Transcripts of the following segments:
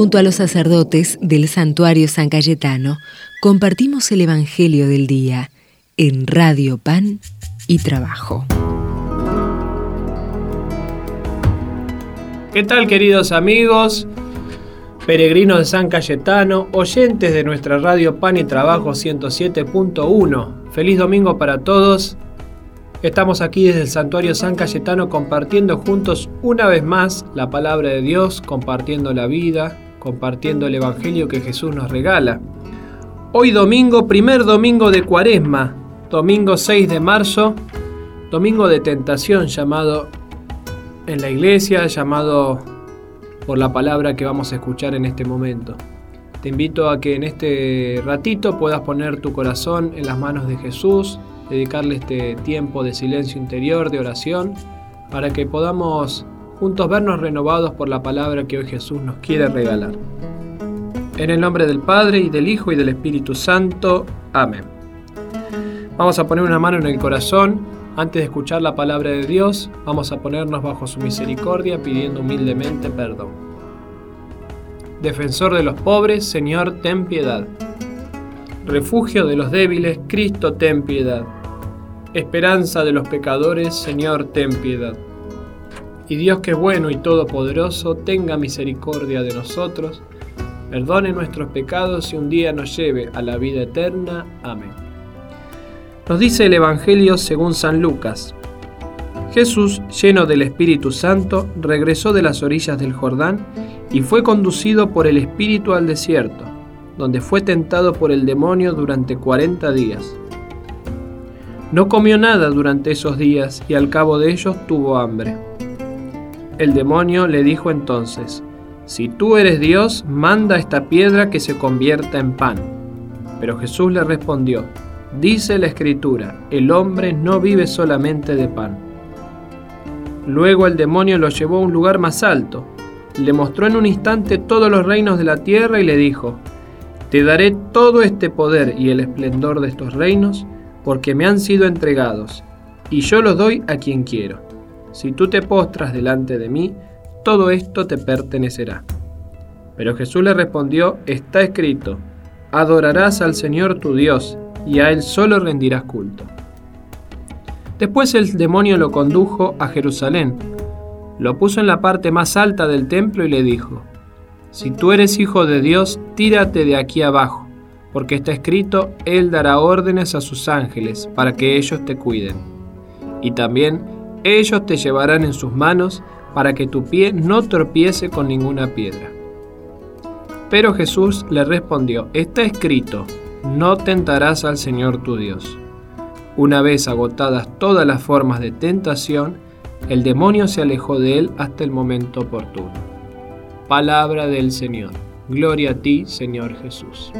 Junto a los sacerdotes del santuario San Cayetano, compartimos el Evangelio del Día en Radio Pan y Trabajo. ¿Qué tal queridos amigos? Peregrinos de San Cayetano, oyentes de nuestra radio Pan y Trabajo 107.1. Feliz domingo para todos. Estamos aquí desde el Santuario San Cayetano compartiendo juntos una vez más la palabra de Dios, compartiendo la vida, compartiendo el Evangelio que Jesús nos regala. Hoy domingo, primer domingo de Cuaresma, domingo 6 de marzo, domingo de tentación llamado en la iglesia, llamado por la palabra que vamos a escuchar en este momento. Te invito a que en este ratito puedas poner tu corazón en las manos de Jesús, dedicarle este tiempo de silencio interior, de oración, para que podamos juntos vernos renovados por la palabra que hoy Jesús nos quiere regalar. En el nombre del Padre y del Hijo y del Espíritu Santo. Amén. Vamos a poner una mano en el corazón. Antes de escuchar la palabra de Dios, vamos a ponernos bajo su misericordia pidiendo humildemente perdón. Defensor de los pobres, Señor, ten piedad. Refugio de los débiles, Cristo, ten piedad. Esperanza de los pecadores, Señor, ten piedad. Y Dios que es bueno y todopoderoso, tenga misericordia de nosotros, perdone nuestros pecados y un día nos lleve a la vida eterna. Amén. Nos dice el Evangelio según San Lucas. Jesús, lleno del Espíritu Santo, regresó de las orillas del Jordán y fue conducido por el Espíritu al desierto, donde fue tentado por el demonio durante cuarenta días. No comió nada durante esos días y al cabo de ellos tuvo hambre. El demonio le dijo entonces, Si tú eres Dios, manda esta piedra que se convierta en pan. Pero Jesús le respondió, Dice la Escritura, el hombre no vive solamente de pan. Luego el demonio lo llevó a un lugar más alto, le mostró en un instante todos los reinos de la tierra y le dijo, Te daré todo este poder y el esplendor de estos reinos, porque me han sido entregados, y yo los doy a quien quiero. Si tú te postras delante de mí, todo esto te pertenecerá. Pero Jesús le respondió, está escrito, adorarás al Señor tu Dios, y a Él solo rendirás culto. Después el demonio lo condujo a Jerusalén, lo puso en la parte más alta del templo y le dijo, Si tú eres hijo de Dios, tírate de aquí abajo porque está escrito, Él dará órdenes a sus ángeles para que ellos te cuiden. Y también ellos te llevarán en sus manos para que tu pie no tropiece con ninguna piedra. Pero Jesús le respondió, está escrito, no tentarás al Señor tu Dios. Una vez agotadas todas las formas de tentación, el demonio se alejó de él hasta el momento oportuno. Palabra del Señor. Gloria a ti, Señor Jesús.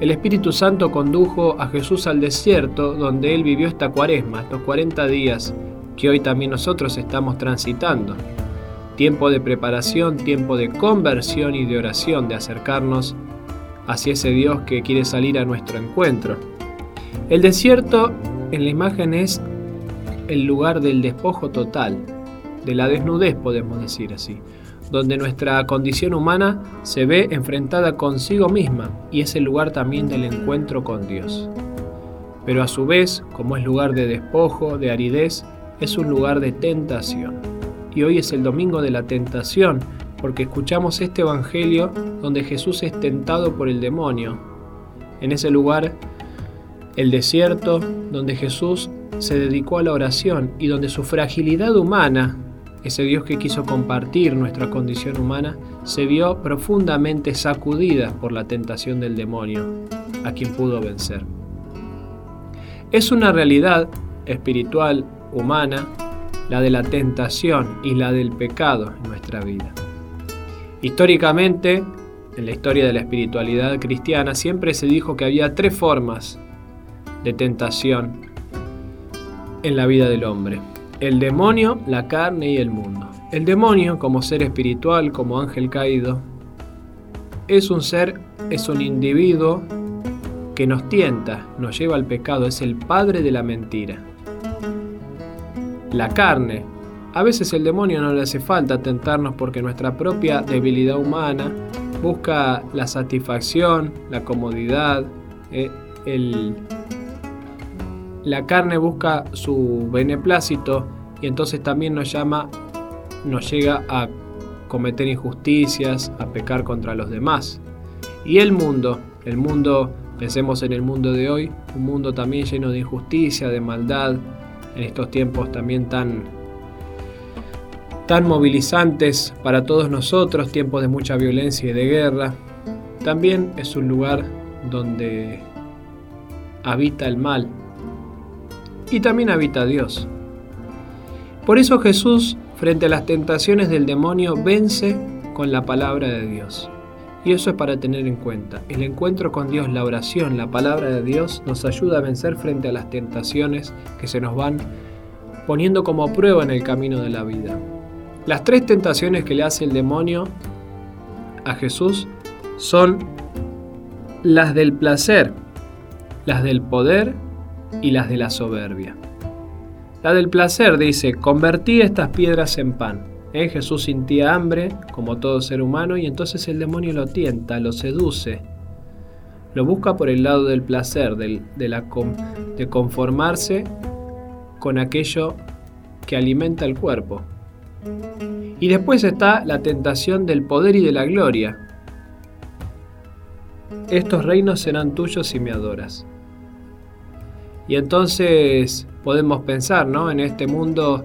El Espíritu Santo condujo a Jesús al desierto donde él vivió esta cuaresma, estos 40 días que hoy también nosotros estamos transitando. Tiempo de preparación, tiempo de conversión y de oración, de acercarnos hacia ese Dios que quiere salir a nuestro encuentro. El desierto en la imagen es el lugar del despojo total, de la desnudez podemos decir así donde nuestra condición humana se ve enfrentada consigo misma y es el lugar también del encuentro con Dios. Pero a su vez, como es lugar de despojo, de aridez, es un lugar de tentación. Y hoy es el domingo de la tentación, porque escuchamos este Evangelio donde Jesús es tentado por el demonio. En ese lugar, el desierto, donde Jesús se dedicó a la oración y donde su fragilidad humana ese Dios que quiso compartir nuestra condición humana, se vio profundamente sacudida por la tentación del demonio, a quien pudo vencer. Es una realidad espiritual, humana, la de la tentación y la del pecado en nuestra vida. Históricamente, en la historia de la espiritualidad cristiana, siempre se dijo que había tres formas de tentación en la vida del hombre el demonio, la carne y el mundo. El demonio, como ser espiritual, como ángel caído, es un ser, es un individuo que nos tienta, nos lleva al pecado, es el padre de la mentira. La carne, a veces el demonio no le hace falta tentarnos porque nuestra propia debilidad humana busca la satisfacción, la comodidad, eh, el, la carne busca su beneplácito y entonces también nos llama, nos llega a cometer injusticias, a pecar contra los demás. Y el mundo, el mundo, pensemos en el mundo de hoy, un mundo también lleno de injusticia, de maldad, en estos tiempos también tan tan movilizantes para todos nosotros, tiempos de mucha violencia y de guerra, también es un lugar donde habita el mal y también habita Dios. Por eso Jesús, frente a las tentaciones del demonio, vence con la palabra de Dios. Y eso es para tener en cuenta. El encuentro con Dios, la oración, la palabra de Dios nos ayuda a vencer frente a las tentaciones que se nos van poniendo como prueba en el camino de la vida. Las tres tentaciones que le hace el demonio a Jesús son las del placer, las del poder y las de la soberbia. La del placer dice, convertí estas piedras en pan. Jesús sentía hambre, como todo ser humano, y entonces el demonio lo tienta, lo seduce, lo busca por el lado del placer, de, la, de conformarse con aquello que alimenta el cuerpo. Y después está la tentación del poder y de la gloria. Estos reinos serán tuyos si me adoras. Y entonces podemos pensar, ¿no? En este mundo,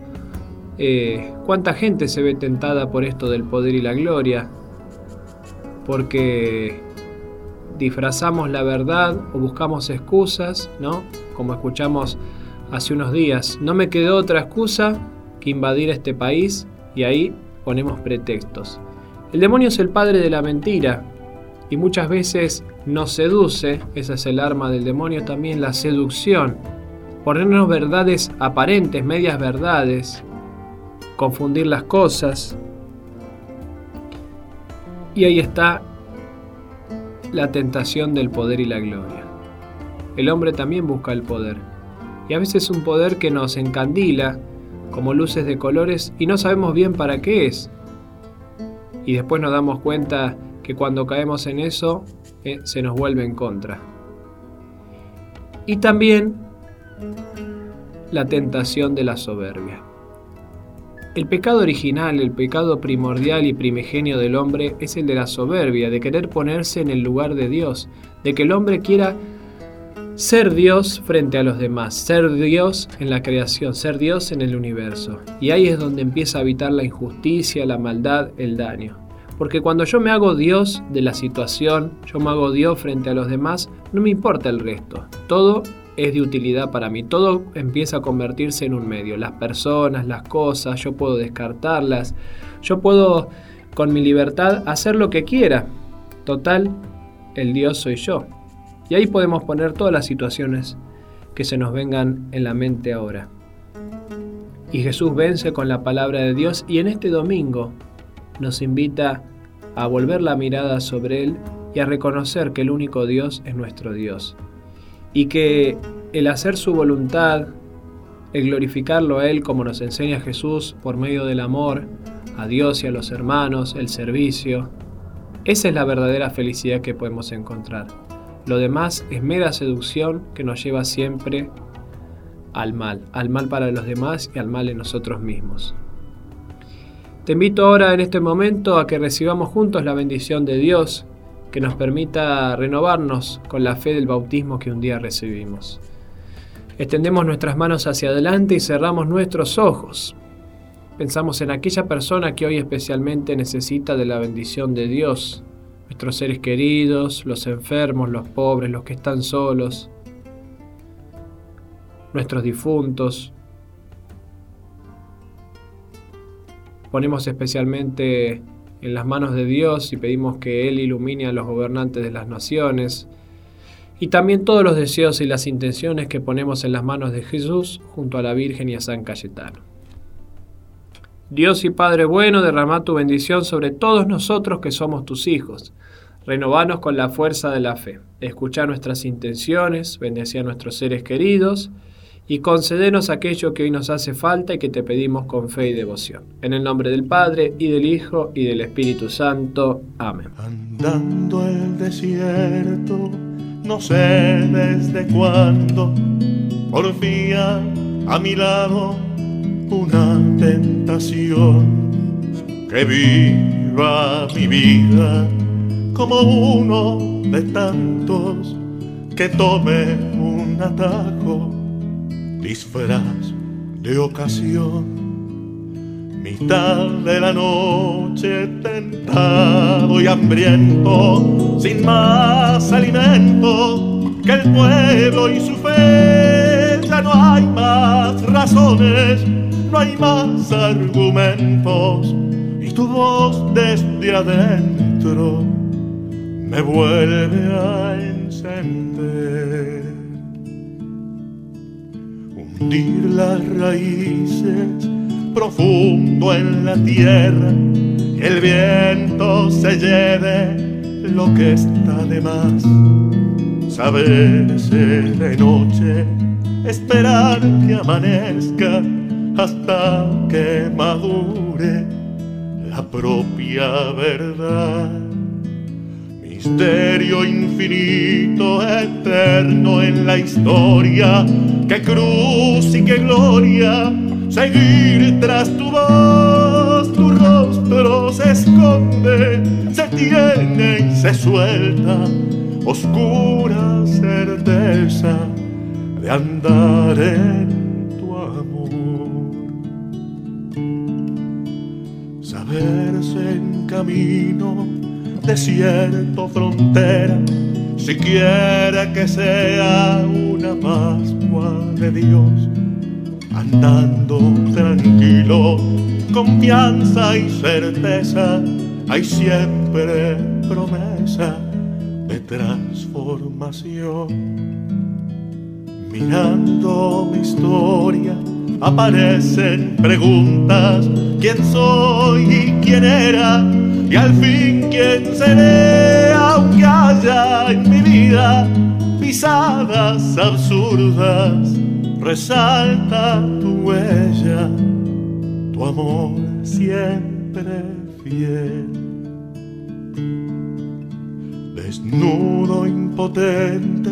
eh, ¿cuánta gente se ve tentada por esto del poder y la gloria? Porque disfrazamos la verdad o buscamos excusas, ¿no? Como escuchamos hace unos días. No me quedó otra excusa invadir este país y ahí ponemos pretextos. El demonio es el padre de la mentira y muchas veces nos seduce, esa es el arma del demonio también, la seducción, ponernos verdades aparentes, medias verdades, confundir las cosas. Y ahí está la tentación del poder y la gloria. El hombre también busca el poder. Y a veces un poder que nos encandila, como luces de colores y no sabemos bien para qué es. Y después nos damos cuenta que cuando caemos en eso se nos vuelve en contra. Y también la tentación de la soberbia. El pecado original, el pecado primordial y primigenio del hombre es el de la soberbia, de querer ponerse en el lugar de Dios, de que el hombre quiera ser Dios frente a los demás, ser Dios en la creación, ser Dios en el universo. Y ahí es donde empieza a habitar la injusticia, la maldad, el daño. Porque cuando yo me hago Dios de la situación, yo me hago Dios frente a los demás, no me importa el resto. Todo es de utilidad para mí. Todo empieza a convertirse en un medio. Las personas, las cosas, yo puedo descartarlas. Yo puedo, con mi libertad, hacer lo que quiera. Total, el Dios soy yo. Y ahí podemos poner todas las situaciones que se nos vengan en la mente ahora. Y Jesús vence con la palabra de Dios y en este domingo nos invita a volver la mirada sobre Él y a reconocer que el único Dios es nuestro Dios. Y que el hacer su voluntad, el glorificarlo a Él como nos enseña Jesús por medio del amor a Dios y a los hermanos, el servicio, esa es la verdadera felicidad que podemos encontrar. Lo demás es mera seducción que nos lleva siempre al mal, al mal para los demás y al mal en nosotros mismos. Te invito ahora en este momento a que recibamos juntos la bendición de Dios que nos permita renovarnos con la fe del bautismo que un día recibimos. Extendemos nuestras manos hacia adelante y cerramos nuestros ojos. Pensamos en aquella persona que hoy especialmente necesita de la bendición de Dios nuestros seres queridos, los enfermos, los pobres, los que están solos, nuestros difuntos. Ponemos especialmente en las manos de Dios y pedimos que Él ilumine a los gobernantes de las naciones y también todos los deseos y las intenciones que ponemos en las manos de Jesús junto a la Virgen y a San Cayetano. Dios y Padre bueno, derrama tu bendición sobre todos nosotros que somos tus hijos. Renovanos con la fuerza de la fe. Escucha nuestras intenciones, bendecí a nuestros seres queridos y concedernos aquello que hoy nos hace falta y que te pedimos con fe y devoción. En el nombre del Padre, y del Hijo, y del Espíritu Santo. Amén. Andando el desierto, no sé desde cuándo, porfía a mi lado una tentación que viva mi vida como uno de tantos que tome un atajo disfraz de ocasión. Mitad de la noche tentado y hambriento, sin más alimento que el pueblo y su fe. Ya no hay más razones, no hay más argumentos, y tu voz desde adentro me vuelve a encender hundir las raíces profundo en la tierra, que el viento se lleve lo que está de más. Saberse de noche, esperar que amanezca hasta que madure la propia verdad misterio infinito, eterno en la historia, que cruz y que gloria, seguir tras tu voz, tu rostro se esconde, se tiene y se suelta, oscura certeza de andar en tu amor. Saberse en camino desierto, frontera, si quiere que sea una Pascua de Dios, andando tranquilo, confianza y certeza, hay siempre promesa de transformación. Mirando mi historia, aparecen preguntas, ¿quién soy y quién era? y al fin quién seré, aunque haya en mi vida pisadas absurdas, resalta tu huella, tu amor siempre fiel. Desnudo, impotente,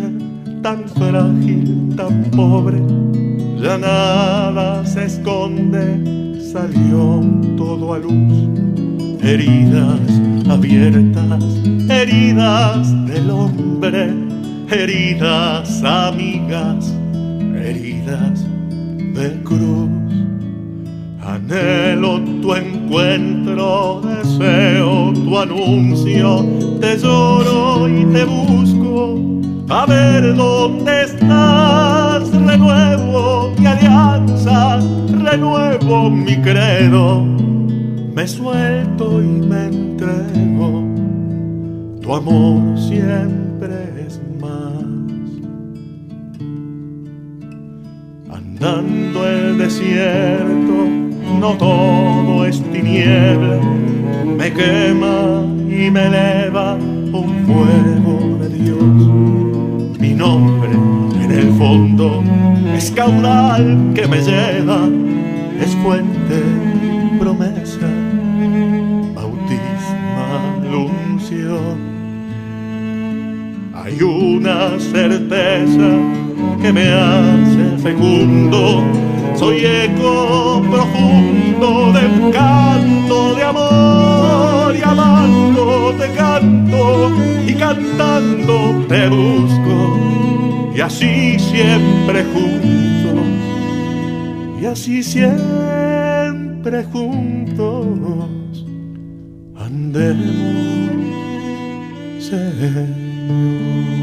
tan frágil, tan pobre, ya nada se esconde, salió todo a luz heridas abiertas, heridas del hombre, heridas amigas, heridas de cruz. Anhelo tu encuentro, deseo tu anuncio, te lloro y te busco, a ver dónde estás, renuevo mi alianza, renuevo mi credo me suelto y me tu amor siempre es más. Andando el desierto, no todo es tiniebla, me quema y me eleva un fuego de Dios. Mi nombre en el fondo es caudal que me lleva, es fuente una certeza que me hace fecundo, soy eco profundo de un canto de amor y amando te canto y cantando te busco. Y así siempre juntos y así siempre juntos andemos you.